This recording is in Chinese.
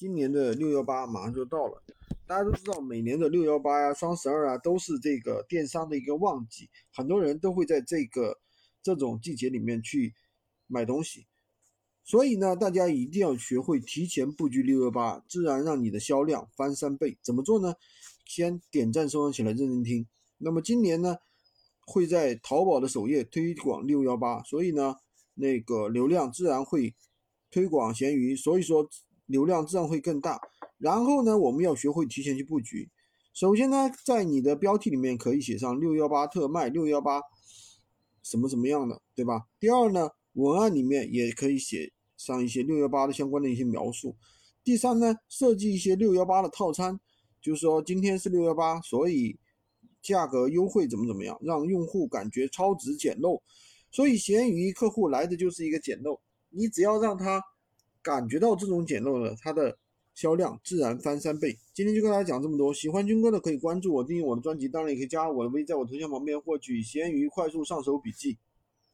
今年的六幺八马上就到了，大家都知道，每年的六幺八呀、双十二啊，都是这个电商的一个旺季，很多人都会在这个这种季节里面去买东西。所以呢，大家一定要学会提前布局六幺八，自然让你的销量翻三倍。怎么做呢？先点赞收藏起来，认真听。那么今年呢，会在淘宝的首页推广六幺八，所以呢，那个流量自然会推广闲鱼，所以说流量自然会更大。然后呢，我们要学会提前去布局。首先呢，在你的标题里面可以写上六幺八特卖，六幺八什么什么样的，对吧？第二呢，文案里面也可以写上一些六幺八的相关的一些描述。第三呢，设计一些六幺八的套餐，就是说今天是六幺八，所以价格优惠怎么怎么样，让用户感觉超值捡漏。所以闲鱼客户来的就是一个捡漏，你只要让他感觉到这种捡漏的，它的。销量自然翻三倍。今天就跟大家讲这么多，喜欢军哥的可以关注我，订阅我的专辑，当然也可以加我的微，在我头像旁边获取闲鱼快速上手笔记。